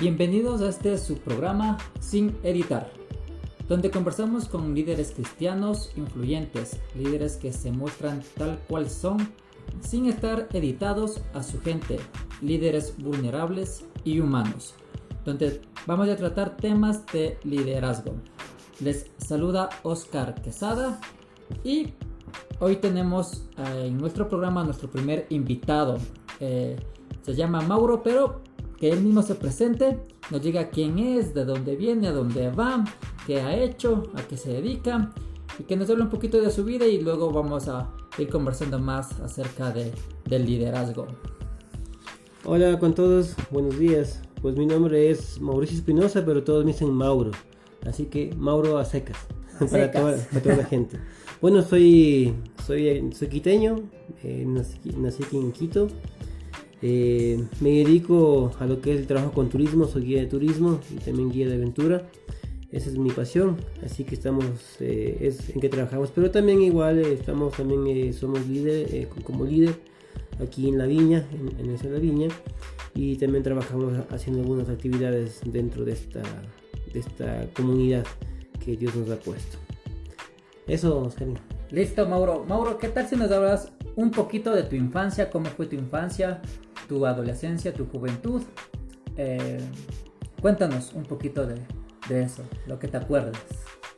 Bienvenidos a este su programa Sin Editar, donde conversamos con líderes cristianos influyentes, líderes que se muestran tal cual son, sin estar editados a su gente, líderes vulnerables y humanos, donde vamos a tratar temas de liderazgo. Les saluda Oscar Quesada y hoy tenemos eh, en nuestro programa nuestro primer invitado. Eh, se llama Mauro, pero que él mismo se presente, nos diga quién es, de dónde viene, a dónde va, qué ha hecho, a qué se dedica y que nos hable un poquito de su vida y luego vamos a ir conversando más acerca de, del liderazgo. Hola con todos, buenos días. Pues mi nombre es Mauricio Espinosa, pero todos me dicen Mauro. Así que Mauro a secas, para, toda, la gente. Bueno, soy, soy, soy quiteño, eh, nací, aquí en Quito. Eh, me dedico a lo que es el trabajo con turismo, soy guía de turismo y también guía de aventura. Esa es mi pasión, así que estamos, eh, es en que trabajamos. Pero también igual estamos, también somos líder, como líder aquí en la viña, en, en esa la viña, y también trabajamos haciendo algunas actividades dentro de esta de esta comunidad que Dios nos ha puesto. Eso, Oscar. Listo, Mauro. Mauro, ¿qué tal si nos hablas un poquito de tu infancia? ¿Cómo fue tu infancia, tu adolescencia, tu juventud? Eh, cuéntanos un poquito de, de, eso, lo que te acuerdas.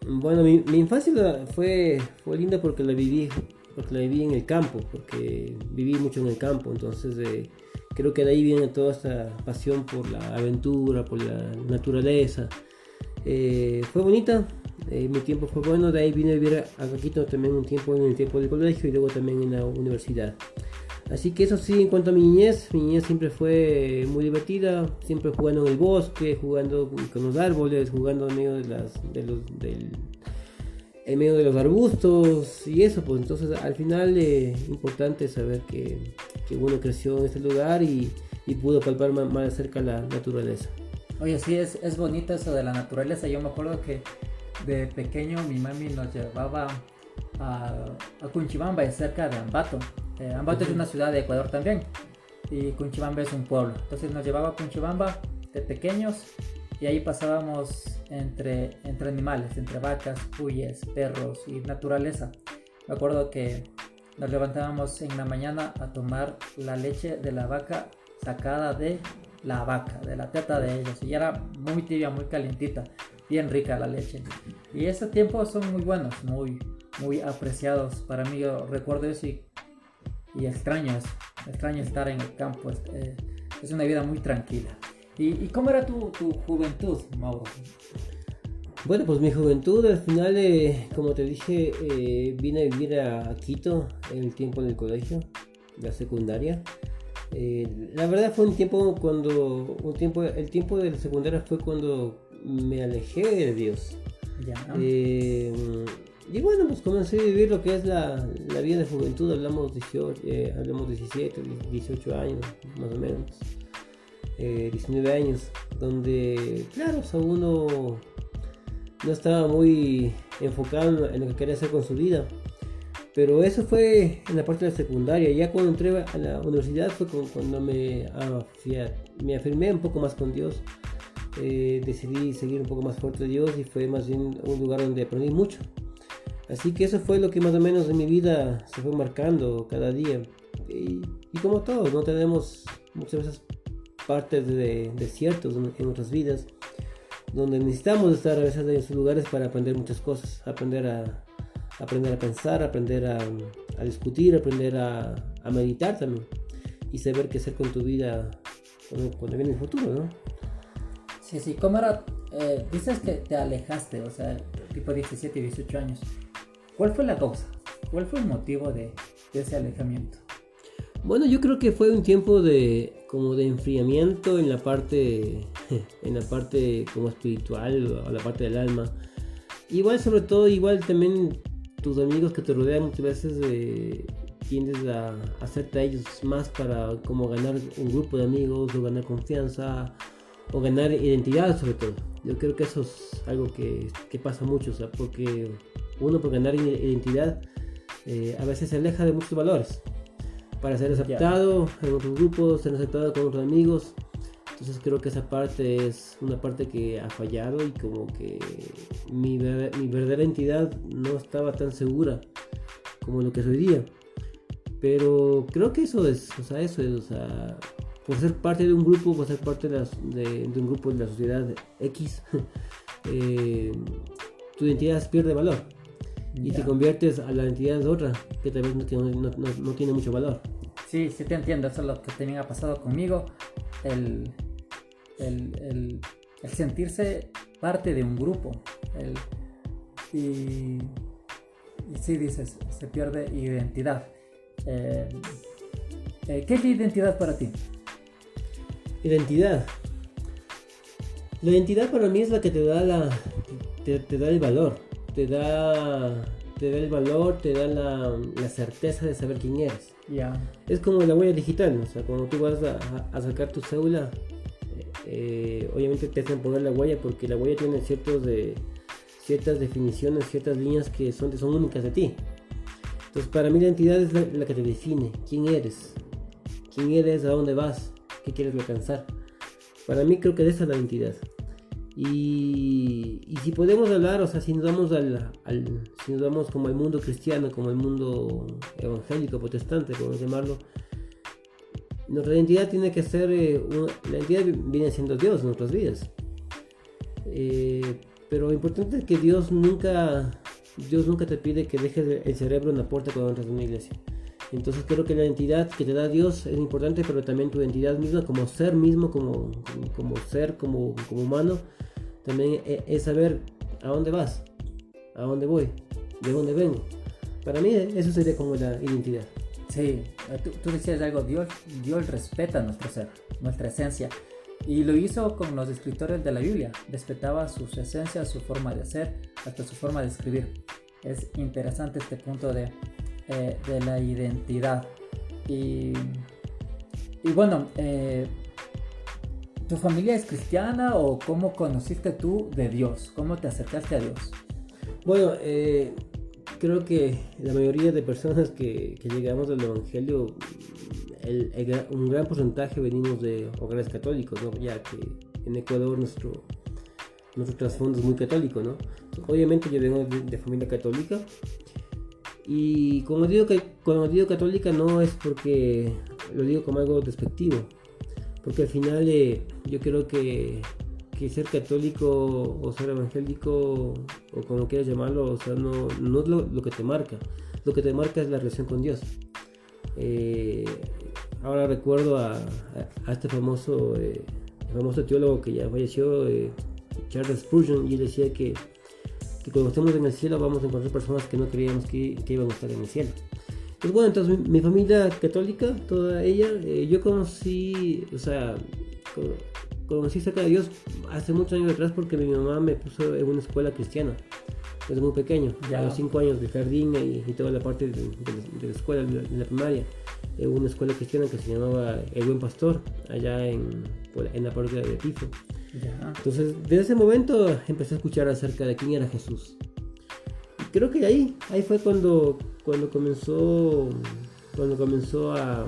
Bueno, mi, mi, infancia fue, fue linda porque la viví porque la viví en el campo, porque viví mucho en el campo, entonces eh, creo que de ahí viene toda esta pasión por la aventura, por la naturaleza, eh, fue bonita, eh, mi tiempo fue bueno, de ahí vine a vivir a Caquito también un tiempo en el tiempo del colegio y luego también en la universidad. Así que eso sí, en cuanto a mi niñez, mi niñez siempre fue muy divertida, siempre jugando en el bosque, jugando con los árboles, jugando en medio de, las, de los, del, en medio de los arbustos y eso, pues entonces al final es eh, importante saber que, que, uno creció en este lugar y, y pudo palpar más, más cerca la naturaleza. Oye, sí, es, es bonito eso de la naturaleza. Yo me acuerdo que de pequeño mi mami nos llevaba a, a Cunchibamba, cerca de Ambato. Eh, Ambato es una ciudad de Ecuador también. Y Cunchibamba es un pueblo. Entonces nos llevaba a Cunchibamba de pequeños y ahí pasábamos entre, entre animales, entre vacas, cuyes, perros y naturaleza. Me acuerdo que nos levantábamos en la mañana a tomar la leche de la vaca sacada de la vaca, de la teta de ellos. Y era muy tibia, muy calientita, bien rica la leche. Y esos tiempos son muy buenos, muy, muy apreciados. Para mí yo recuerdo eso y, extraño eso. Extraño estar en el campo. Es, eh, una vida muy tranquila. ¿Y, cómo era tu, tu, juventud, Mauro? Bueno, pues mi juventud al final, eh, como te dije, eh, vine a vivir a Quito en el tiempo del colegio, la secundaria. La verdad fue un tiempo cuando, un tiempo, el tiempo de la secundaria fue cuando me alejé de Dios. Eh, y bueno, pues comencé a vivir lo que es la, la vida de juventud, hablamos, 18, eh, hablamos 17, 18 años, más o menos, 19 años, donde, claro, o uno no estaba muy enfocado en lo que quería hacer con su vida. Pero eso fue en la parte de la secundaria. Ya cuando entré a la universidad fue cuando me, ah, me afirmé un poco más con Dios. Eh, decidí seguir un poco más fuerte de Dios y fue más bien un lugar donde aprendí mucho. Así que eso fue lo que más o menos en mi vida se fue marcando cada día. Y, como todos, no tenemos muchas veces partes de desiertos en, nuestras vidas donde necesitamos estar a veces en esos lugares para aprender muchas cosas, aprender a, aprender a pensar, aprender a, discutir, aprender a, meditar también y saber qué hacer con tu vida cuando, viene el futuro, ¿no? Sí, sí, ¿cómo era? Eh, dices que te alejaste, o sea, tipo 17, 18 años. ¿Cuál fue la causa? ¿Cuál fue el motivo de, ese alejamiento? Bueno, yo creo que fue un tiempo de como de enfriamiento en la parte en la parte como espiritual o la parte del alma. Igual sobre todo igual también tus amigos que te rodean muchas veces eh, tiendes a hacerte a ellos más para como ganar un grupo de amigos o ganar confianza o ganar identidad sobre todo. Yo creo que eso es algo que, que pasa mucho, o sea, porque uno por ganar identidad eh, a veces se aleja de muchos valores. Para ser aceptado en otros grupos, ser aceptado con otros amigos. Entonces creo que esa parte es una parte que ha fallado y como que mi, mi verdadera entidad no estaba tan segura como lo que es hoy día. Pero creo que eso es, o sea, eso es, o sea, por ser parte de un grupo, por ser parte de, un grupo de la sociedad X, eh, tu identidad pierde valor y te conviertes a la identidad de otra que tal vez no tiene, no, tiene mucho valor. Sí, sí te entiendo, eso es lo que también ha pasado conmigo, el, el, el, sentirse parte de un grupo. y, y sí dices, se pierde identidad. Eh, eh, ¿Qué es la identidad para ti? Identidad. La identidad para mí es la que te da la te, da el valor, te da te da el valor, te da la, la certeza de saber quién eres. Ya. Es como la huella digital, o sea, cuando tú vas a, sacar tu cédula, eh, obviamente te hacen poner la huella porque la huella tiene ciertos de ciertas definiciones, ciertas líneas que son, son únicas de ti. Entonces, para mí la identidad es la, que te define, quién eres, quién eres, a dónde vas, qué quieres alcanzar. Para mí creo que esa es la identidad. Y, si podemos hablar, o sea, si nos vamos al, si nos vamos como al mundo cristiano, como el mundo evangélico, protestante, podemos llamarlo, nuestra identidad tiene que ser, eh, la identidad viene siendo Dios en nuestras vidas. Eh, pero lo importante es que Dios nunca Dios nunca te pide que dejes el cerebro en la puerta cuando entras en una iglesia. Entonces creo que la identidad que te da Dios es importante, pero también tu identidad misma como ser mismo, como, como, ser, como, como humano, también e, es saber a dónde vas, a dónde voy, de dónde vengo. Para mí eso sería como la identidad. Sí, tú, tú decías algo, Dios, Dios respeta nuestro ser, nuestra esencia. Y lo hizo con los escritores de la Biblia. Respetaba sus esencias, su forma de ser, hasta su forma de escribir. Es interesante este punto de, eh, de la identidad. Y, y bueno, eh, ¿tu familia es cristiana o cómo conociste tú de Dios? ¿Cómo te acercaste a Dios? Bueno, eh, creo que la mayoría de personas que, llegamos al Evangelio un gran porcentaje venimos de hogares católicos, ya que en Ecuador nuestro, nuestro trasfondo es muy católico. ¿no? Obviamente yo vengo de, familia católica y como digo, que, cuando digo católica no es porque lo digo como algo despectivo, porque al final eh, yo creo que, ser católico o ser evangélico o como quieras llamarlo, o sea, no, no es lo, que te marca, lo que te marca es la relación con Dios. Eh, ahora recuerdo a, este famoso, eh, famoso teólogo que ya falleció, Charles Spurgeon, y decía que, que, cuando estemos en el cielo vamos a encontrar personas que no creíamos que, que iban a estar en el cielo. Pues bueno, entonces mi, familia católica, toda ella, eh, yo conocí, o sea, conocí cerca de Dios hace muchos años atrás porque mi mamá me puso en una escuela cristiana desde muy pequeño, ya. a los 5 años de jardín y, toda la parte de, la escuela, de la primaria una escuela cristiana que se llamaba El Buen Pastor, allá en, en la parroquia de Tifo. Entonces, desde ese momento empecé a escuchar acerca de quién era Jesús. Y creo que ahí, ahí fue cuando, cuando comenzó, cuando comenzó a,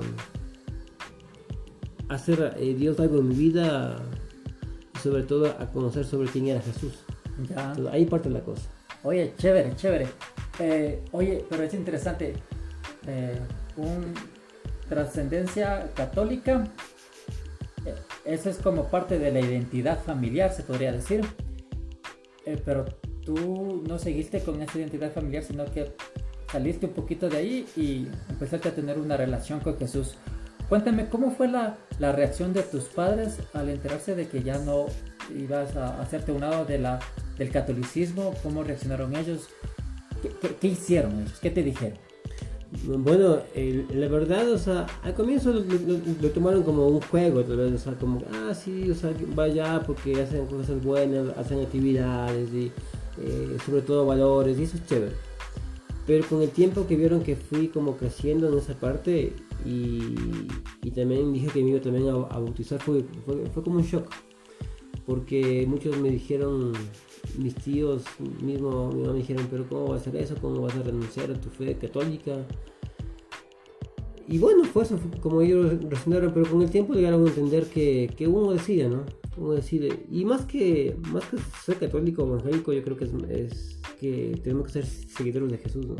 hacer eh, Dios algo en mi vida, sobre todo a conocer sobre quién era Jesús. ahí parte la cosa. Oye, chévere, chévere. Eh, oye, pero es interesante. Eh, un, trascendencia católica, eso es como parte de la identidad familiar, se podría decir. Eh, pero tú no seguiste con esa identidad familiar, sino que saliste un poquito de ahí y empezaste a tener una relación con Jesús. Cuéntame, ¿cómo fue la, la reacción de tus padres al enterarse de que ya no ibas a hacerte un lado de la, del catolicismo? ¿Cómo reaccionaron ellos? ¿Qué, qué hicieron ellos? ¿Qué te dijeron? Bueno, la verdad, o sea, al comienzo lo, tomaron como un juego, o sea, como, ah, sí, o sea, vaya porque hacen cosas buenas, hacen actividades y eh, sobre todo valores, y eso es chévere. Pero con el tiempo que vieron que fui como creciendo en esa parte y, también dije que me iba también a, bautizar, fue, fue, como un shock. Porque muchos me dijeron, mis tíos mismo, me dijeron, pero ¿cómo vas a hacer eso? ¿Cómo vas a renunciar a tu fe católica? y bueno, fue eso, como ellos resonaron, pero con el tiempo llegaron a entender que, que uno decide, ¿no? Uno decide. Y más que, más que ser católico o evangélico, yo creo que es, que tenemos que ser seguidores de Jesús, ¿no?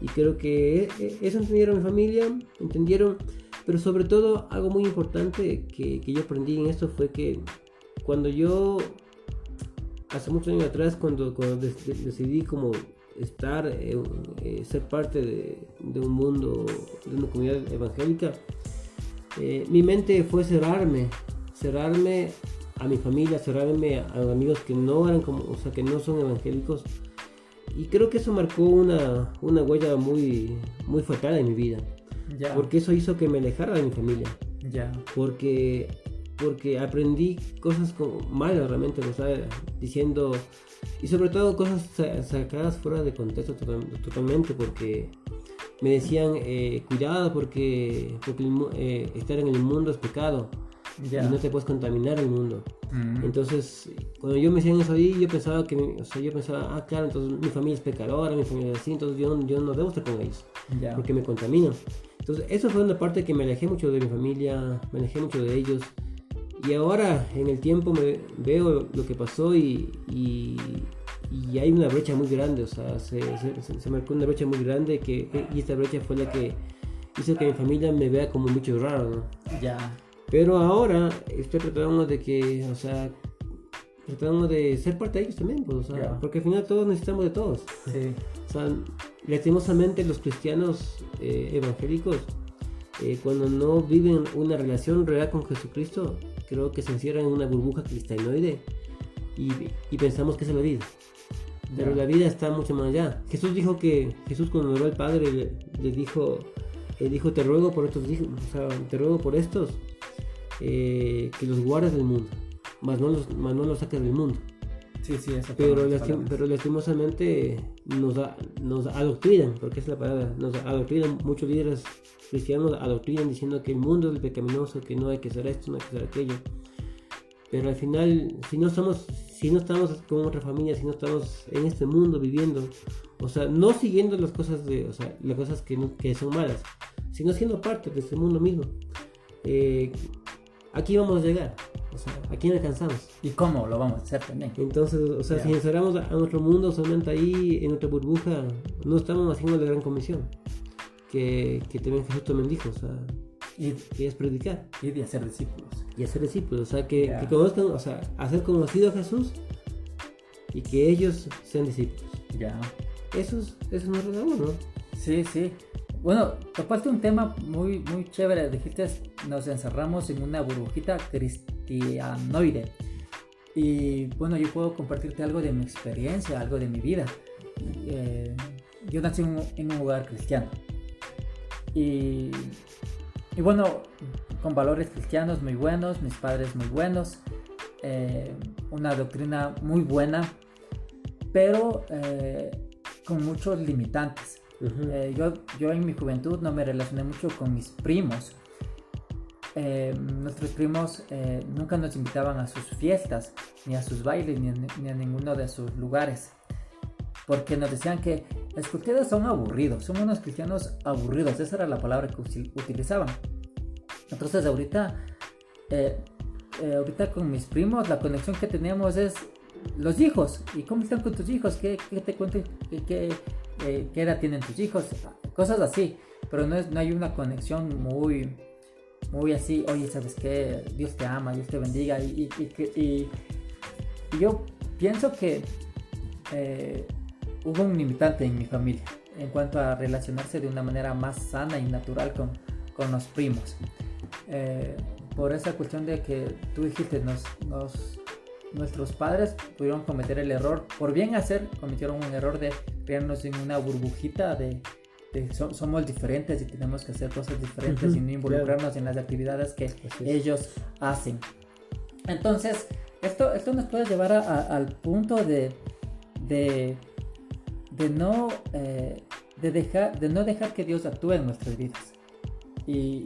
Y creo que e, eso entendieron mi familia, entendieron, pero sobre todo algo muy importante que, que yo aprendí en esto fue que cuando yo, hace muchos años atrás, cuando, cuando decidí como estar, eh, eh, ser parte de, un mundo, de una comunidad evangélica, eh, mi mente fue cerrarme, cerrarme a mi familia, cerrarme a, amigos que no eran como, o sea, que no son evangélicos. Y creo que eso marcó una, una huella muy, muy fatal en mi vida. Porque eso hizo que me alejara de mi familia. Porque porque aprendí cosas como malas realmente, o sea, diciendo, y sobre todo cosas sacadas fuera de contexto totalmente, porque me decían, eh, cuidado porque, eh, estar en el mundo es pecado. Y no te puedes contaminar el mundo. Mm. Entonces, cuando yo me decían eso ahí, yo pensaba que, o sea, yo pensaba, ah, claro, entonces mi familia es pecadora, mi familia es así, entonces yo, yo no debo estar con ellos, porque me contaminan. Entonces, eso fue una parte que me alejé mucho de mi familia, me alejé mucho de ellos. Y ahora en el tiempo me veo lo que pasó y, y, hay una brecha muy grande, o sea, se, se, marcó una brecha muy grande que, y esta brecha fue la que hizo que mi familia me vea como bicho raro, ¿no? Ya. Pero ahora estoy tratando de que, o sea, tratando de ser parte de ellos también, pues, o sea, porque al final todos necesitamos de todos. Sí. O sea, lastimosamente los cristianos eh, evangélicos, eh, cuando no viven una relación real con Jesucristo, creo que se encierra en una burbuja cristalinoide y, y pensamos que es la vida. Pero la vida está mucho más allá. Jesús dijo que, Jesús cuando oró al Padre le, dijo, le dijo, te ruego por estos hijos, o sea, te ruego por estos, eh, que los guardes del mundo, más no los, más no los saques del mundo. Sí, sí, pero, pero lastimosamente nos, nos adoctrinan, porque es la palabra, nos adoctrinan. Muchos líderes cristianos adoctrinan diciendo que el mundo es pecaminoso, que no hay que hacer esto, no hay que hacer aquello. Pero al final, si no estamos, si no estamos con otra familia, si no estamos en este mundo viviendo, o sea, no siguiendo las cosas de, o sea, las cosas que, que son malas, sino siendo parte de este mundo mismo, eh, aquí vamos a llegar. O sea, aquí no alcanzamos. ¿Y cómo lo vamos a hacer también? Entonces, o sea, si encerramos a nuestro mundo solamente ahí, en nuestra burbuja, no estamos haciendo la gran comisión que, que también Jesús también dijo, o sea, y, es predicar. Y de hacer discípulos. Y hacer discípulos, o sea, que, que, conozcan, o sea, hacer conocido a Jesús y que ellos sean discípulos. Ya. Eso es, eso es nuestro labor, ¿no? Sí, sí. Bueno, topaste un tema muy, muy chévere. Dijiste, nos encerramos en una burbujita cristianoide. Y bueno, yo puedo compartirte algo de mi experiencia, algo de mi vida. Eh, yo nací en un, hogar cristiano. Y, bueno, con valores cristianos muy buenos, mis padres muy buenos, eh, una doctrina muy buena, pero eh, con muchos limitantes. Eh, yo, yo en mi juventud no me relacioné mucho con mis primos. nuestros primos nunca nos invitaban a sus fiestas, ni a sus bailes, ni a ninguno de sus lugares porque nos decían que es que ustedes son aburridos, son unos cristianos aburridos, esa era la palabra que utilizaban. Entonces ahorita, eh, eh, ahorita con mis primos la conexión que tenemos es los hijos. ¿Y cómo están con tus hijos? ¿Qué, te cuentan? ¿Qué, eh, qué, edad tienen tus hijos? Cosas así. Pero no, es, no hay una conexión muy, muy así, oye, ¿sabes qué? Dios te ama, Dios te bendiga. Y, y, y yo pienso que hubo un limitante en mi familia en cuanto a relacionarse de una manera más sana y natural con, con los primos. Eh, por esa cuestión de que tú dijiste, nos, nuestros padres pudieron cometer el error, por bien hacer, cometieron un error de crearnos en una burbujita de, somos diferentes y tenemos que hacer cosas diferentes y no involucrarnos en las actividades que ellos hacen. Entonces, esto, esto nos puede llevar al punto de, de de no, eh, de, dejar, de no dejar que Dios actúe en nuestras vidas y,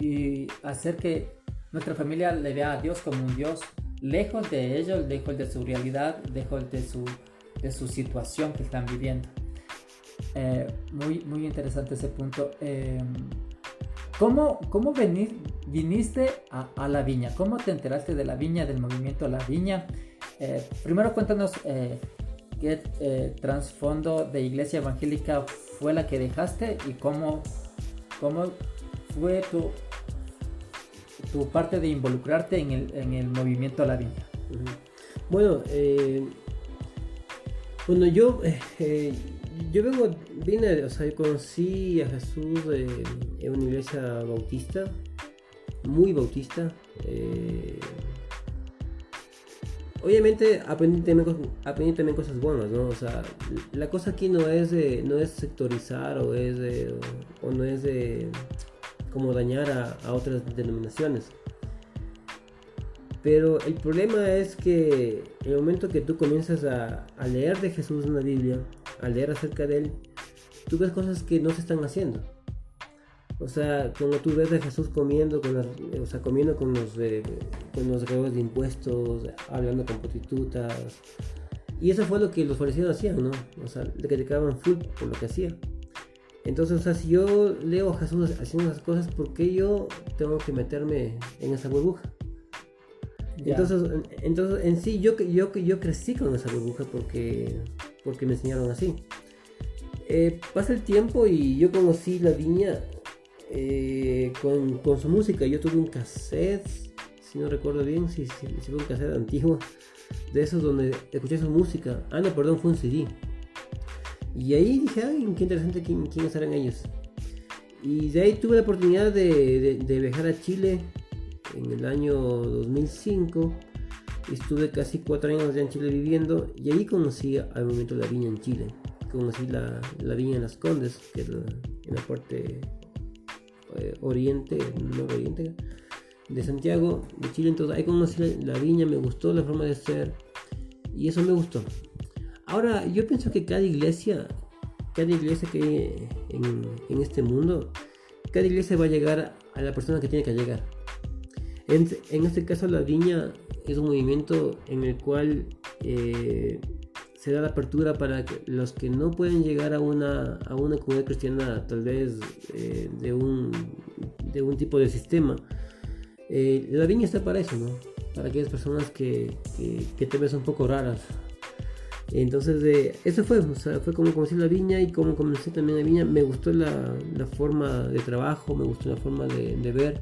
y, hacer que nuestra familia le vea a Dios como un Dios lejos de ellos, lejos de su realidad, lejos de su, de su situación que están viviendo. Eh, muy, muy interesante ese punto. Em, ¿Cómo, cómo viniste a, la viña? ¿Cómo te enteraste de la viña, del movimiento La Viña? Eh, primero cuéntanos eh, qué eh, trasfondo de iglesia evangélica fue la que dejaste y cómo, cómo fue tu, tu parte de involucrarte en el, en el movimiento La Viña. Bueno, bueno, yo yo vengo, vine, o sea, conocí a Jesús en una iglesia bautista, muy bautista. Eh, obviamente aprendí también, cosas buenas, ¿no? O sea, la cosa aquí no es no es sectorizar o es o, no es de como dañar a, otras denominaciones. Pero el problema es que en el momento que tú comienzas a, leer de Jesús en la Biblia, a leer acerca de él, tú ves cosas que no se están haciendo. O sea, cuando tú ves a Jesús comiendo con, o sea, comiendo con los, de, con los de impuestos, hablando con prostitutas. Y eso fue lo que los fariseos hacían, ¿no? O sea, le criticaban full por lo que hacía. Entonces, o sea, si yo leo a Jesús haciendo esas cosas, ¿por qué yo tengo que meterme en esa burbuja? Entonces, entonces, en sí, yo, yo, yo crecí con esa burbuja porque, porque me enseñaron así. Eh, pasa el tiempo y yo conocí la viña eh, con, con, su música. Yo tuve un cassette, si no recuerdo bien, si, si, fue un cassette antiguo, de esos donde escuché su música. Ah, no, perdón, fue un CD. Y ahí dije, ay, qué interesante quién, quiénes eran ellos. Y de ahí tuve la oportunidad de, de viajar a Chile en el año 2005. Estuve casi cuatro años allá en Chile viviendo y ahí conocí al momento de la viña en Chile. Conocí la, la viña en Las Condes, que es en la parte eh, oriente, no oriente, de Santiago, de Chile. Entonces ahí conocí la, viña, me gustó la forma de ser y eso me gustó. Ahora, yo pienso que cada iglesia, cada iglesia que hay en, en este mundo, cada iglesia va a llegar a la persona que tiene que llegar. En, este caso la viña es un movimiento en el cual eh, se da la apertura para que los que no pueden llegar a una, a una comunidad cristiana tal vez eh, de, un, de un tipo de sistema. Eh, la viña está para eso, ¿no? Para aquellas personas que, que, te ves un poco raras. Entonces, eso fue, fue como conocí la viña y como comencé también la viña. Me gustó la, la forma de trabajo, me gustó la forma de, de ver.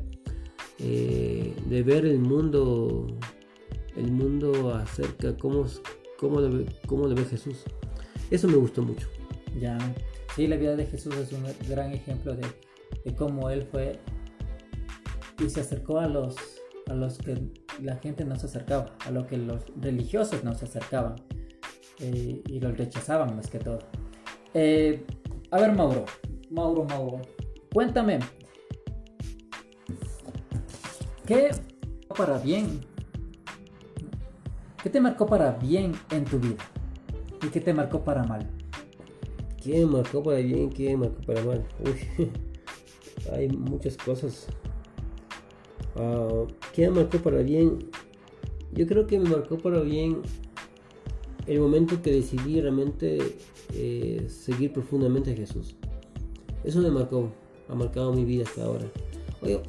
Eh, de ver el mundo, el mundo acerca cómo, cómo, lo ve, cómo lo ve Jesús. Eso me gustó mucho. Ya, sí, la vida de Jesús es un gran ejemplo de, de cómo él fue y se acercó a los, a los que la gente no se acercaba, a lo que los religiosos no se acercaban y los rechazaban más que todo. Eh, a ver, Mauro, Mauro, Mauro, cuéntame, ¿Qué para bien? ¿Qué te marcó para bien en tu vida? ¿Y qué te marcó para mal? ¿Qué me marcó para bien? ¿Qué me marcó para mal? Uy, hay muchas cosas. Uh, ¿Qué me marcó para bien? Yo creo que me marcó para bien el momento que decidí realmente eh, seguir profundamente a Jesús. Eso me marcó, ha marcado mi vida hasta ahora.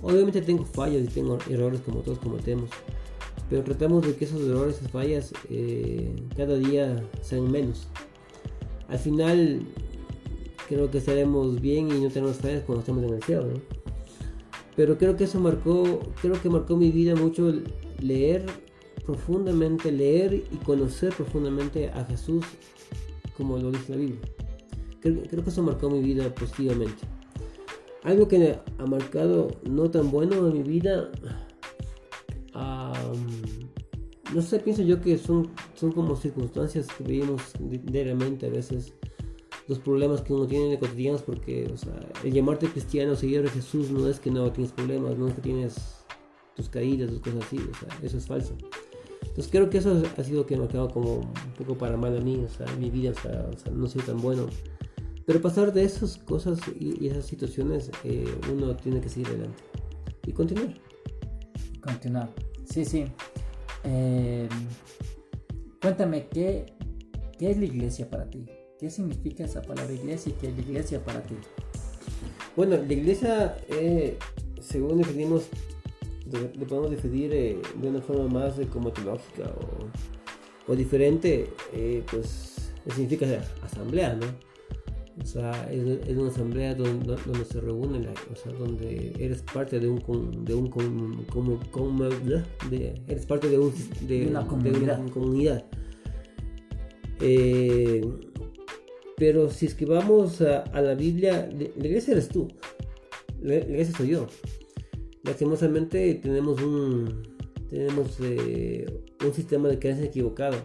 Obviamente tengo fallas y tengo errores como todos cometemos, pero tratamos de que esos errores, esas fallas, eh, cada día sean menos. Al final, creo que estaremos bien y no tenemos fallas cuando estemos en el cielo, Pero creo que eso marcó, creo que marcó mi vida mucho leer profundamente, leer y conocer profundamente a Jesús como lo dice la Biblia. creo que eso marcó mi vida positivamente. Algo que ha marcado no tan bueno en mi vida, no sé, pienso yo que son, son como circunstancias que vivimos diariamente a veces, los problemas que uno tiene de cotidianos, porque o sea, el llamarte cristiano, seguidor de Jesús, no es que no tienes problemas, no es que tienes tus caídas, tus cosas así, o sea, eso es falso. Entonces creo que eso ha sido que me ha marcado como un poco para mal a mí, o sea, mi vida, o sea, o sea no soy tan bueno pero pasar de esas cosas y, esas situaciones, eh, uno tiene que seguir adelante y continuar. Continuar. Sí, sí. Eh, cuéntame, ¿qué, ¿qué es la iglesia para ti? ¿qué significa esa palabra iglesia y qué es la iglesia para ti? Bueno, la iglesia, eh, según definimos, lo podemos definir eh, de una forma más como teológica o, o diferente, eh, pues significa asamblea, ¿no? O sea, es, una asamblea donde, donde se reúnen, o sea, donde eres parte de un, de un como, como, de, eres parte de, un, de, una comunidad. Eh, pero si es que vamos a, la Biblia, la iglesia eres tú, la, iglesia soy yo. Lastimosamente tenemos un, tenemos eh, un sistema de creencia equivocado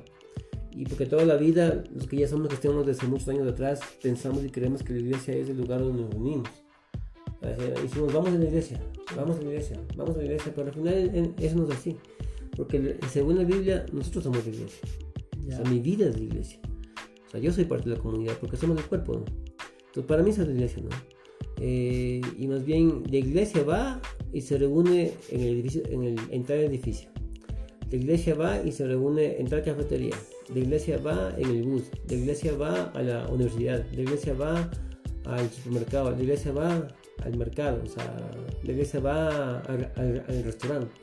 y porque toda la vida, los que ya somos cristianos desde muchos años atrás, pensamos y creemos que la iglesia es el lugar donde nos reunimos. Y decimos, vamos a la iglesia, vamos a la iglesia, vamos a la iglesia, pero al final eso no es así. Porque según la Biblia, nosotros somos la iglesia. O sea, mi vida es la iglesia. O sea, yo soy parte de la comunidad porque somos el cuerpo, ¿no? Entonces, para mí eso es la iglesia, ¿no? Eh, y más bien, la iglesia va y se reúne en el edificio, en el entrar edificio. La iglesia va y se reúne, entrar cafetería la iglesia va en el bus, la iglesia va a la universidad, la iglesia va al supermercado, la iglesia va al mercado, o sea, la iglesia va al, restaurante.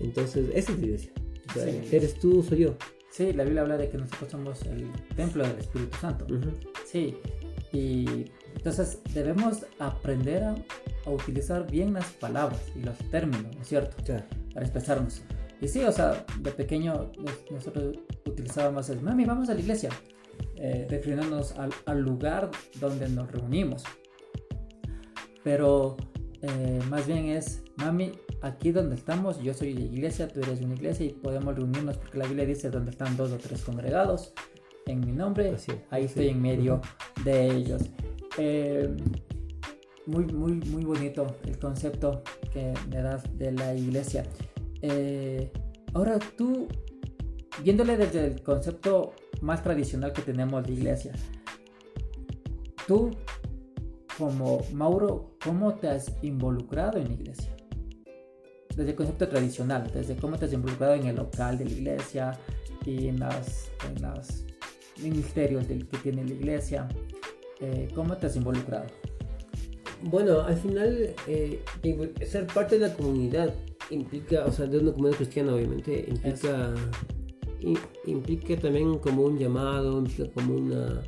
Entonces, esa es la iglesia. Eres tú, soy yo. Sí, la Biblia habla de que nosotros somos el templo del Espíritu Santo. Sí, y entonces debemos aprender a, utilizar bien las palabras y los términos, ¿no es cierto? Para expresarnos. Y sí, o sea, de pequeño nosotros utilizábamos el mami, vamos a la iglesia, eh, refiriéndonos al, lugar donde nos reunimos. Pero eh, más bien es, mami, aquí donde estamos, yo soy de iglesia, tú eres de una iglesia y podemos reunirnos porque la Biblia dice donde están dos o tres congregados en mi nombre, ahí estoy en medio de ellos. Eh, muy, muy, muy bonito el concepto que me das de la iglesia. Eh, ahora tú, viéndole desde el concepto más tradicional que tenemos de iglesia, tú como Mauro, ¿cómo te has involucrado en la iglesia? Desde el concepto tradicional, desde cómo te has involucrado en el local de la iglesia y en los ministerios que tiene la iglesia, eh, ¿cómo te has involucrado? Bueno, al final, eh, ser parte de la comunidad implica, o sea, de una comunidad cristiana obviamente, implica, implica también como un llamado, implica como, una,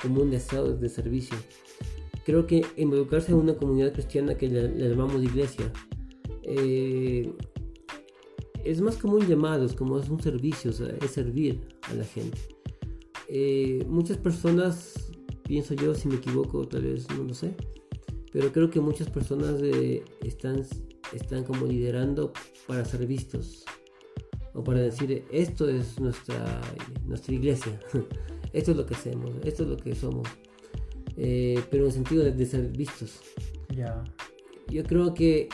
como un deseo de servicio. Creo que involucrarse en una comunidad cristiana que le, llamamos iglesia, eh, es más como un llamado, es como es un servicio, o sea, es servir a la gente. Eh, muchas personas, pienso yo, si me equivoco, tal vez no lo sé, pero creo que muchas personas eh, están están como liderando para ser vistos o para decir esto es nuestra, nuestra iglesia, esto es lo que hacemos, esto es lo que somos, eh, pero en el sentido de, ser vistos. Ya. Yo creo que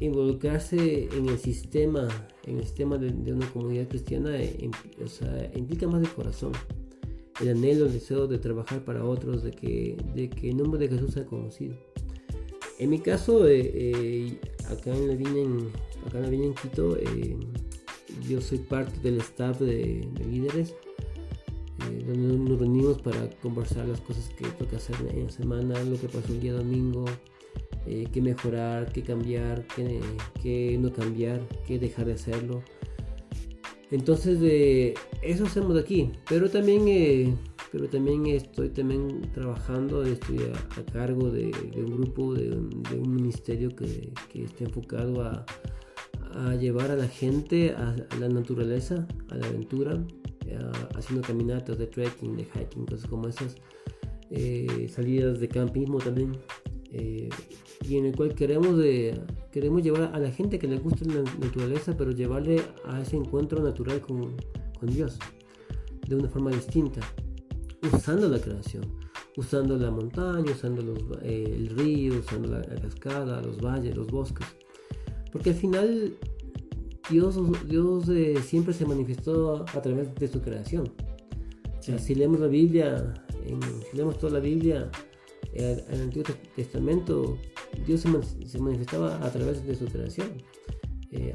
involucrarse en el sistema, en el sistema de, una comunidad cristiana, eh, implica más de corazón. El anhelo, el deseo de trabajar para otros, de que, de que el nombre de Jesús sea conocido. En mi caso, eh, eh, acá, en la viña en, acá en la viña en Quito, eh, yo soy parte del staff de, líderes, donde nos reunimos para conversar las cosas que toca hacer en la semana, lo que pasó el día domingo, qué mejorar, qué cambiar, qué, qué, no cambiar, qué dejar de hacerlo. Entonces, eso hacemos aquí, pero también pero también estoy también trabajando, estoy a, cargo de, un grupo, de, un ministerio que, que está enfocado a, llevar a la gente a, la naturaleza, a la aventura, haciendo caminatas de trekking, de hiking, cosas como esas, eh, salidas de campismo también. Eh, y en el cual queremos, de, queremos llevar a la gente que le gusta la naturaleza, pero llevarle a ese encuentro natural con, con Dios de una forma distinta usando la creación, usando la montaña, usando eh, el río, usando la, cascada, los valles, los bosques. Porque al final Dios, Dios eh, siempre se manifestó a, través de su creación. si leemos la Biblia, si leemos toda la Biblia, eh, en el Antiguo Testamento, Dios se, manifestaba a través de su creación.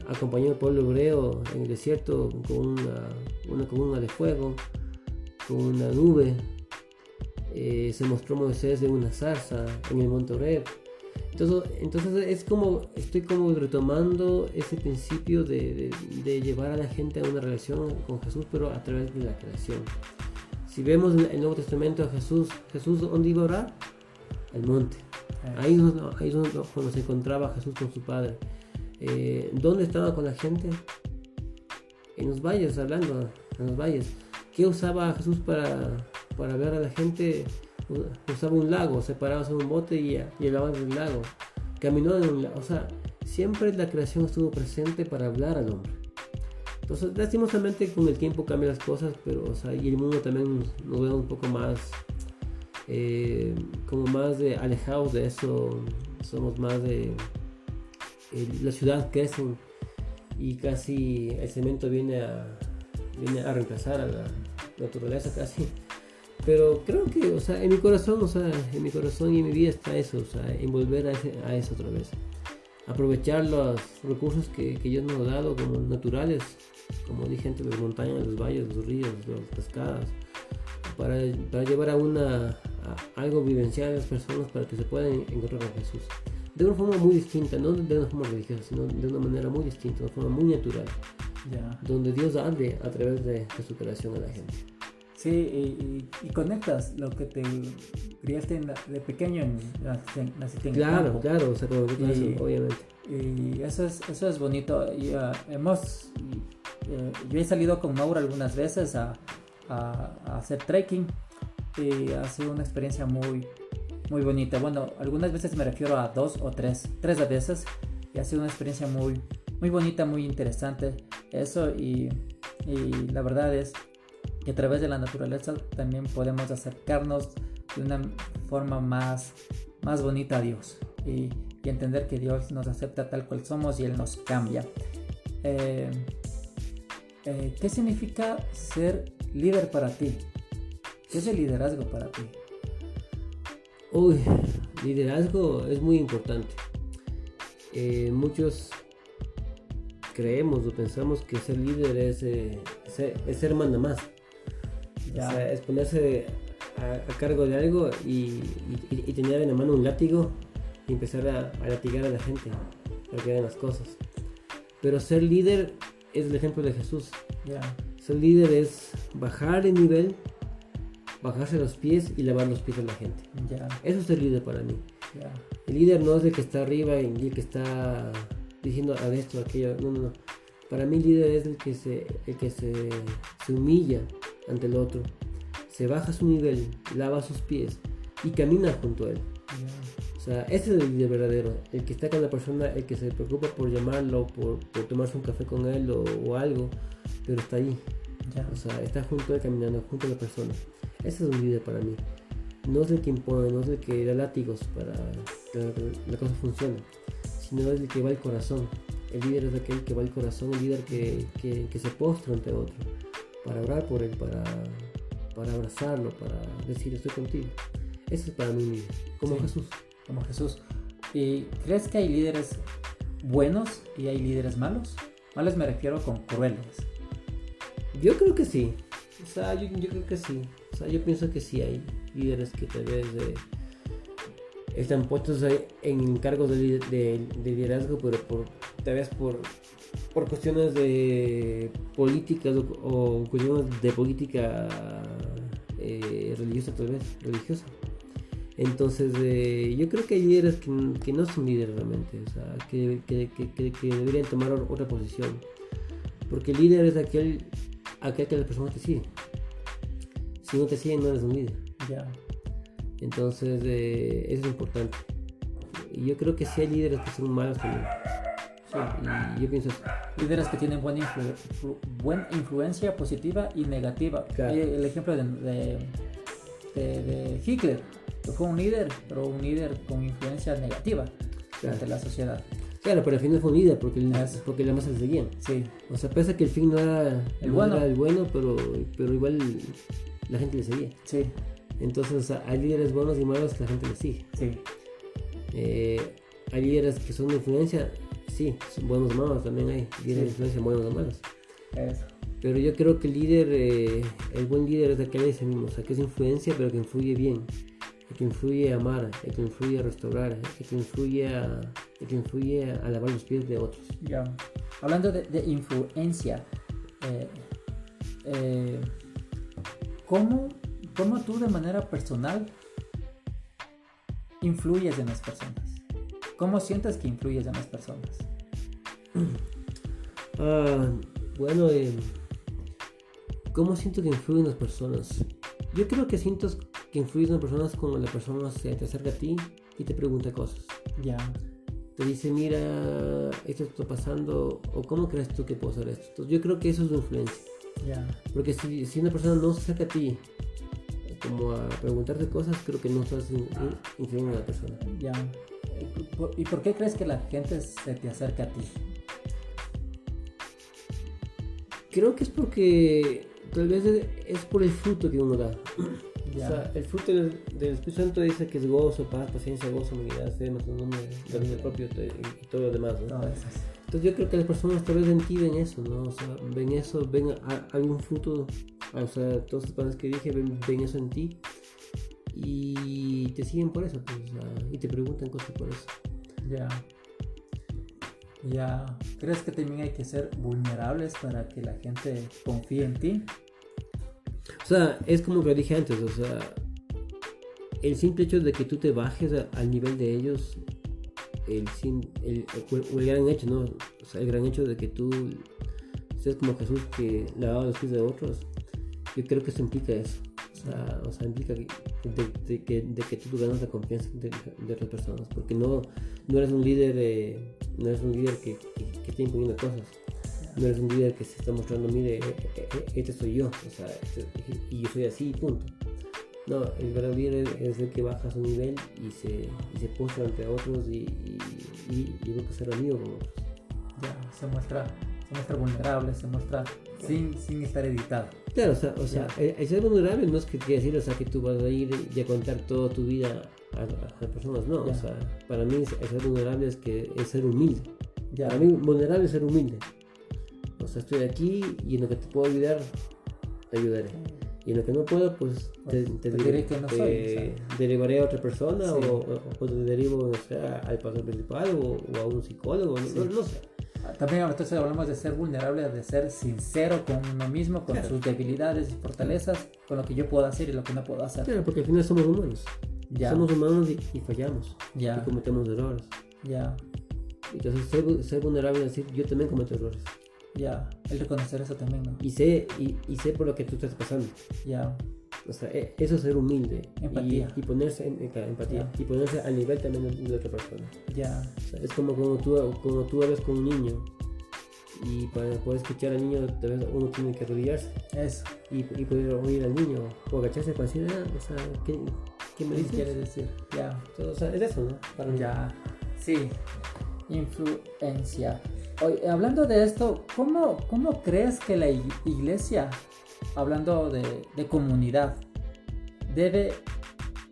acompañó al pueblo hebreo en el desierto con una, una columna de fuego, con una nube, eh, se mostró Moisés de una zarza en el monte Oreb. Entonces, entonces es como, estoy como retomando ese principio de, de, llevar a la gente a una relación con Jesús, pero a través de la creación. Si vemos en el Nuevo Testamento a Jesús, Jesús ¿dónde iba a orar? Al monte. Ahí es donde, cuando se encontraba Jesús con su Padre. Eh, ¿Dónde estaba con la gente? En los valles, hablando, en los valles. ¿Qué usaba Jesús para, para ver a la gente? Usaba un lago, se paraba en un bote y, y en el lago. Caminó en un lago. O sea, siempre la creación estuvo presente para hablar al hombre. Entonces, lastimosamente con el tiempo cambian las cosas, pero, o sea, y el mundo también nos, ve un poco más, eh, como más de, alejados de eso. Somos más de, la ciudad crece y casi el cemento viene a, viene a reemplazar a la naturaleza casi. Pero creo que, o sea, en mi corazón, o sea, en mi corazón y en mi vida está eso, o sea, en volver a, a eso otra vez. Aprovechar los recursos que, que Dios nos ha dado como naturales, como dije antes, las montañas, los valles, los ríos, las cascadas, para, para llevar a una algo vivencial a las personas para que se puedan encontrar con Jesús. De una forma muy distinta, no de una forma religiosa, sino de una manera muy distinta, de una forma muy natural. Donde Dios hable a través de, de su creación a la gente. Sí, y, conectas lo que te criaste de pequeño en la, en Claro, claro, o sea, como y, obviamente. Y eso es, eso es bonito. Y, uh, hemos, eh, yo he salido con Mauro algunas veces a, a, hacer trekking y ha sido una experiencia muy, muy bonita. Bueno, algunas veces me refiero a dos o tres, tres veces y ha sido una experiencia muy, muy bonita, muy interesante. Eso y, y la verdad es y a través de la naturaleza también podemos acercarnos de una forma más, más bonita a Dios y, entender que Dios nos acepta tal cual somos y Él nos cambia. Eh, eh, ¿Qué significa ser líder para ti? ¿Qué es el liderazgo para ti? Uy, liderazgo es muy importante. Eh, muchos creemos o pensamos que ser líder es, ser, es ser más es ponerse a, cargo de algo y, tener en la mano un látigo y empezar a, latigar a la gente para que hagan las cosas. Pero ser líder es el ejemplo de Jesús. Ser líder es bajar el nivel, bajarse los pies y lavar los pies a la gente. Eso es ser líder para mí. El líder no es el que está arriba y el que está diciendo a esto, aquello. No, no, no. Para mí el líder es el que se, el que se, se humilla ante el otro, se baja su nivel, lava sus pies y camina junto a él. O sea, ese es el líder verdadero, el que está con la persona, el que se preocupa por llamarlo, por, tomarse un café con él o, algo, pero está ahí. O sea, está junto a él caminando, junto a la persona. Ese es un líder para mí. No es el que impone, no es el que da látigos para que la cosa funcione, sino es el que va al corazón. El líder es aquel que va al corazón, el líder que, que, que se postra ante otro para orar por él, para, para abrazarlo, para decir estoy contigo. Eso es para mí como Jesús. Como Jesús. ¿Y crees que hay líderes buenos y hay líderes malos? Malos me refiero con crueles. Yo creo que sí. O sea, yo, creo que sí. O sea, yo pienso que sí hay líderes que tal vez eh, están puestos en cargos de, de, liderazgo, pero por, tal vez por por cuestiones de políticas o, cuestiones de política eh, religiosa tal vez, religiosa. Entonces eh, yo creo que hay líderes que, no son líderes realmente, o sea, que, deberían tomar otra posición. Porque el líder es aquel, aquel que las personas te siguen. Si no te siguen no eres un líder. Ya. Entonces eh, eso es importante. Y yo creo que sí hay líderes que son malos también y yo pienso líderes que tienen buena, buena influencia positiva y negativa. El ejemplo de, de, Hitler, que fue un líder, pero un líder con influencia negativa ante la sociedad. Claro, pero al final fue un líder porque, porque la masa le seguían. Sí. O sea, pese a que el fin no era el, bueno. el bueno, pero, pero igual la gente le seguía. Sí. Entonces, hay líderes buenos y malos que la gente le sigue. Sí. Eh, hay líderes que son de influencia sí, buenos o malos también hay. Tienen influencia buenos o malos. Eso. Pero yo creo que el líder, eh, el buen líder es aquel ese mismo, o sea, que es influencia, pero que influye bien, que influye a amar, que influye a restaurar, que influye a, que influye a lavar los pies de otros. Ya. Hablando de, influencia, eh, eh, ¿cómo, ¿cómo tú de manera personal influyes en las personas? ¿Cómo sientes que influyes en las personas? Ah, bueno, eh, ¿cómo siento que influyen en las personas? Yo creo que siento que influyes en las personas cuando la persona se te acerca a ti y te pregunta cosas. Ya. Te dice, mira, esto está pasando, o cómo crees tú que puedo hacer esto. Entonces, yo creo que eso es una influencia. Ya. Porque si, si una persona no se acerca a ti como a preguntarte cosas, creo que no estás influyendo a la persona. Ya. ¿Y por qué crees que la gente se te acerca a ti? Creo que es porque tal vez es por el fruto que uno da. O sea, el fruto del, Espíritu Santo dice que es gozo, paz, paciencia, gozo, humildad, fe, nombre, dominio propio y todo lo demás. ¿no? Entonces yo creo que las personas tal vez ven ti ven eso, ¿no? O sea, ven eso, ven algún fruto, o sea, todas las palabras que dije ven, ven, eso en ti y te siguen por eso, pues, y te preguntan cosas por eso. Ya. Ya. ¿Crees que también hay que ser vulnerables para que la gente confíe en ti? O sea, es como que dije antes, o sea, el simple hecho de que tú te bajes al nivel de ellos, el, el, el, gran hecho, ¿no? O sea, el gran hecho de que tú seas como Jesús que lavaba los pies de otros, yo creo que eso implica eso. O sea, implica que, de, que, de que tú ganas la confianza de, otras personas, porque no, no eres un líder, eh, no eres un líder que, que, está imponiendo cosas, no eres un líder que se está mostrando, mire, eh, eh, este soy yo, o sea, este, y yo soy así, punto. No, el verdadero líder es el que baja su nivel y se, y se postra entre otros y, y, y, busca ser amigo con otros. Ya, se muestra, se muestra vulnerable, se muestra sin, sin estar editado. Claro, o sea, o sea el, ser vulnerable no es que quiere decir, o sea, que tú vas a ir y a contar toda tu vida a, a, personas, no. O sea, para mí el ser vulnerable es que es ser humilde. Ya. Para mí vulnerable es ser humilde. O sea, estoy aquí y en lo que te puedo ayudar, te ayudaré. Y en lo que no puedo, pues te, pues, te, diré que no soy, derivaré a otra persona o, o, te derivo o sea, al pastor principal o, a un psicólogo, no, no sé. También entonces hablamos de ser vulnerable, de ser sincero con uno mismo, con sus debilidades y fortalezas, con lo que yo puedo hacer y lo que no puedo hacer. Claro, porque al final somos humanos. Ya. Somos humanos y, fallamos. Ya. Y cometemos errores. Ya. Entonces ser, ser vulnerable es decir, yo también cometo errores. Ya, el reconocer eso también, ¿no? Y sé, y, y sé por lo que tú estás pasando. Ya. O sea, e, eso es ser humilde. Empatía. Y, ponerse en, empatía. Y ponerse al nivel también de otra persona. Ya. es como cuando tú, como tú hablas con un niño. Y para poder escuchar al niño, tal vez uno tiene que arrodillarse. Eso. Y, y poder oír al niño. O agacharse para decir, ah, o sea, ¿qué, qué me dices? quieres decir? Ya. o sea, es eso, ¿no? Para ya. Sí. Influencia. Hoy, hablando de esto, ¿cómo, ¿cómo crees que la iglesia hablando de, comunidad, debe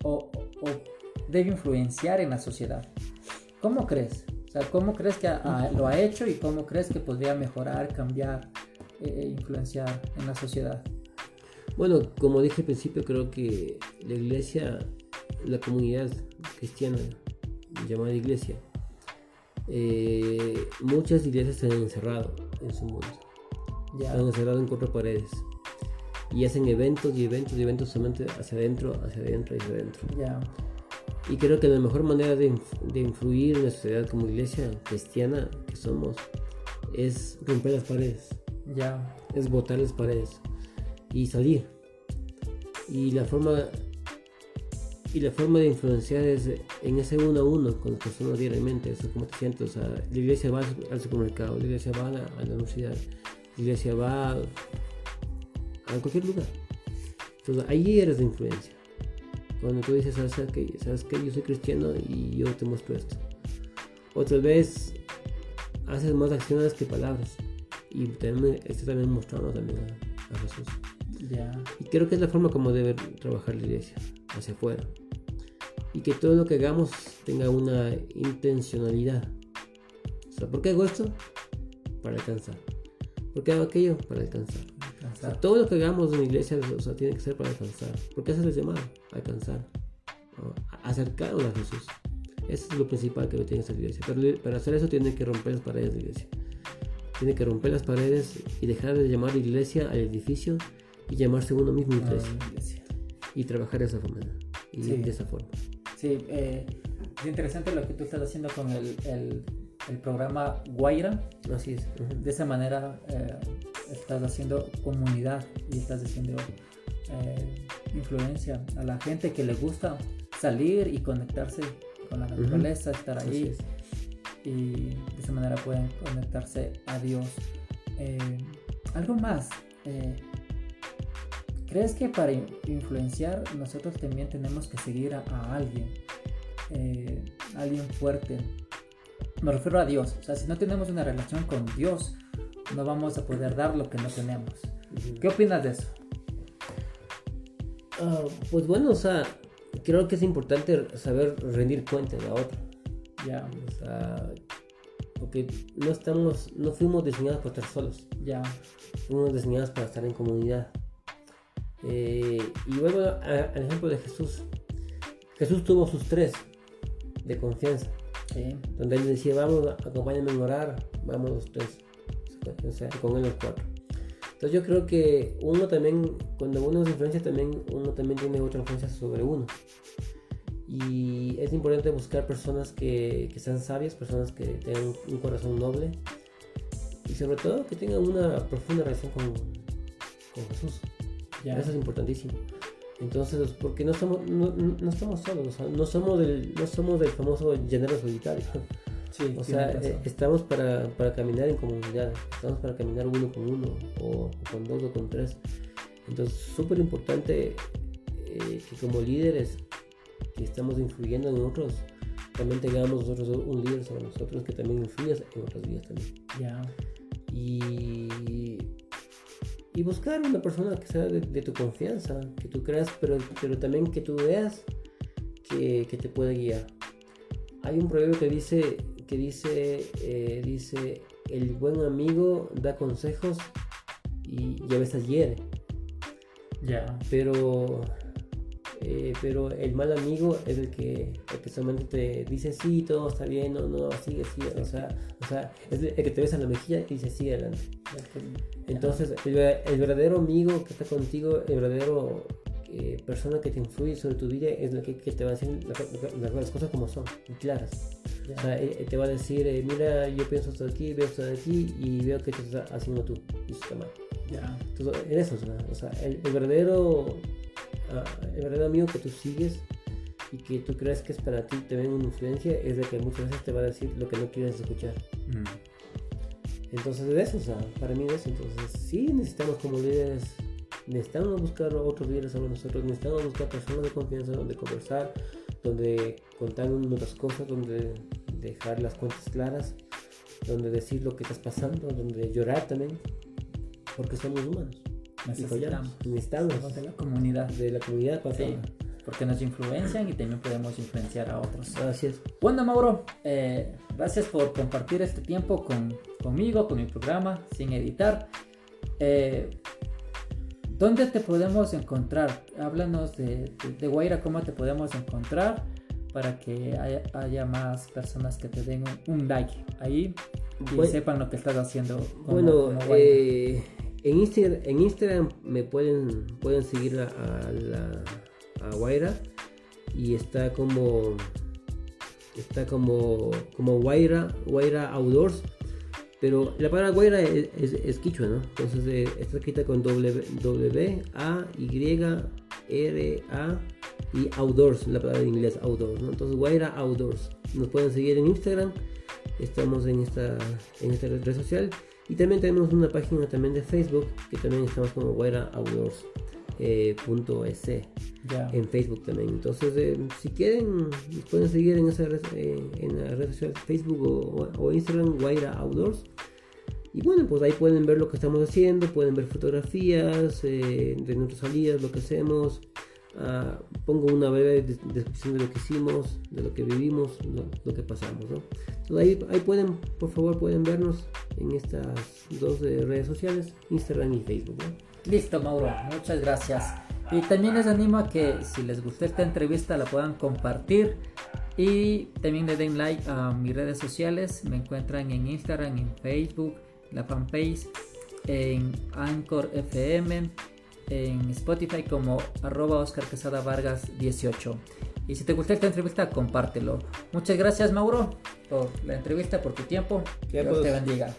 o, debe influenciar en la sociedad. ¿Cómo crees? O sea, ¿cómo crees que lo ha hecho y cómo crees que podría mejorar, cambiar, e influenciar en la sociedad? Bueno, como dije al principio, creo que la iglesia, la comunidad cristiana llamada iglesia, eh, muchas iglesias se han encerrado en su mundo. Ya. Se han encerrado en cuatro paredes y hacen eventos y eventos y eventos solamente hacia adentro, hacia adentro y hacia adentro. Y creo que la mejor manera de, de, influir en la sociedad como iglesia cristiana que somos es romper las paredes. Ya. Es botar las paredes y salir. Y la forma y la forma de influenciar es en ese uno a uno con las personas diariamente, eso como te sientes, o sea, la iglesia va al supermercado, la iglesia va a la, a la universidad, la iglesia va en cualquier lugar. Entonces ahí eres de influencia. Cuando tú dices, ¿sabes qué? ¿Sabes que Yo soy cristiano y yo te muestro esto. Otra vez haces más acciones que palabras. Y también, esto también mostrando también a, Jesús. Y creo que es la forma como debe trabajar la iglesia, hacia afuera. Y que todo lo que hagamos tenga una intencionalidad. O sea, ¿por qué hago esto? Para alcanzar. ¿Por qué hago aquello? Para alcanzar. Alcanzar. todo lo que hagamos en la iglesia o sea, tiene que ser para alcanzar. Porque ese es el llamado, alcanzar. ¿no? Acercarnos a Jesús. Eso es lo principal que tiene esta iglesia. Pero para hacer eso tiene que romper las paredes de la iglesia. Tiene que romper las paredes y dejar de llamar iglesia al edificio y llamarse uno mismo iglesia. Ah, iglesia. Y trabajar de esa forma. Y Sí. de esa forma. Sí, eh, es interesante lo que tú estás haciendo con el, el- el programa Guaira. Así es. Ujú. De esa manera eh, estás haciendo comunidad y estás haciendo eh, influencia a la gente que le gusta salir y conectarse con la naturaleza, estar ahí es. y de esa manera pueden conectarse a Dios. Eh, algo más, eh, ¿crees que para in- influenciar nosotros también tenemos que seguir a, a alguien? Alguien fuerte. Me refiero a Dios. O sea, si no tenemos una relación con Dios, no vamos a poder dar lo que no tenemos. ¿Qué opinas de eso? Ah, pues bueno, o sea, creo que es importante saber rendir cuenta de la otra. Ya, O sea, porque no estamos, no fuimos diseñados para estar solos, ya, fuimos diseñados para estar en comunidad. Eh, y vuelvo a- al ejemplo de Jesús. Jesús tuvo sus tres de confianza, sí, donde él decía, vamos, acompáñame en orar, vamos los tres, o sea, con él los cuatro. Entonces yo creo que uno también, cuando uno se influencia también, uno también tiene otra influencia sobre uno. Y es importante buscar personas que, que sean sabias, personas que tengan un corazón noble y sobre todo que tengan una profunda relación con, con Jesús. ya. Eso es importantísimo. Entonces, porque no estamos, no, no- no solos, no somos del, no somos del famoso llanero solitario. Sí, O sea, razón. eh, estamos para, para caminar en comunidad, estamos para caminar uno con uno, o, con dos o con tres. Entonces, súper importante eh, que como líderes que estamos influyendo en otros, también tengamos nosotros un líder sobre nosotros que también influya en otras vidas también. ya, Y, y buscar una persona que sea de, de tu confianza, que tú creas, pero, pero también que tú veas que, que te puede guiar. Hay un proverbio que dice, que dice, eh, dice, el buen amigo da consejos y, y a veces hiere, ya, pero, eh, pero el mal amigo es el que, solamente te dice sí, todo está bien, no, no, sigue, sigue, o sea, o sea, es el que te besa en la mejilla y dice sigue adelante. Entonces, el, el verdadero amigo que está contigo, el verdadero eh, persona que te influye sobre tu vida es la que, que te va a decir la- la- las cosas como son, y claras. ya, O sea, él te va a decir, eh, mira, yo pienso esto de aquí, veo esto de aquí y veo que te estás haciendo tú y eso está mal. ya, Entonces, en eso, o sea, el, el verdadero, ah, el verdadero amigo que tú sigues y que tú crees que es para ti también una influencia es el que muchas veces te va a decir lo que no quieres escuchar. Mm, Entonces es eso, o sea, para mí es eso. Entonces sí necesitamos como líderes, necesitamos buscar otros líderes sobre nosotros, necesitamos buscar personas de confianza donde conversar, donde contar nuestras cosas, donde dejar las cuentas claras, donde decir lo que estás pasando, donde llorar también, porque somos humanos. necesitamos. Necesitamos de la comunidad. de la comunidad para Sí, porque nos influencian y también podemos influenciar a otros. Así es. Bueno, Mauro, eh, gracias por compartir este tiempo con, conmigo, con mi programa, sin editar. Eh, ¿Dónde te podemos encontrar? Háblanos de, de, de Guaira, cómo te podemos encontrar para que haya, haya más personas que te den un, un like ahí y Bueno. sepan lo que estás haciendo. como- Bueno, como eh, en, Instagram, en Instagram me pueden, pueden seguir a, a la a Guaira y está como está como como Guaira, Guaira Outdoors, pero la palabra Guaira es, quichua, ¿no? Entonces eh, está escrita con W, w A Y R A y Outdoors, la palabra en inglés Outdoors, ¿no? Entonces Guaira Outdoors. Nos pueden seguir en Instagram estamos en esta, en esta red social y también tenemos una página también de Facebook que también estamos como Guaira Outdoors eh, punto .es Ya. en Facebook también entonces eh, si quieren nos pueden seguir en esa red, eh, en la red social Facebook o, o Instagram Guaira Outdoors y bueno pues ahí pueden ver lo que estamos haciendo pueden ver fotografías eh, de nuestras salidas lo que hacemos Ah, pongo una breve des- descripción de lo que hicimos, de lo que vivimos, lo, lo que pasamos. ¿no? Entonces ahí, ahí pueden, por favor, pueden vernos en estas dos eh, redes sociales, Instagram y Facebook. ¿no? Listo, Mauro. Muchas gracias. Y también les animo a que si les gustó esta entrevista la puedan compartir y también le den like a mis redes sociales. Me encuentran en Instagram, en Facebook, la fanpage, en Anchor FM, en Spotify como arroba Oscar Quesada Vargas 18. Y si te gustó esta entrevista, compártelo. Muchas gracias, Mauro, por la entrevista, por tu tiempo. Dios te bendiga.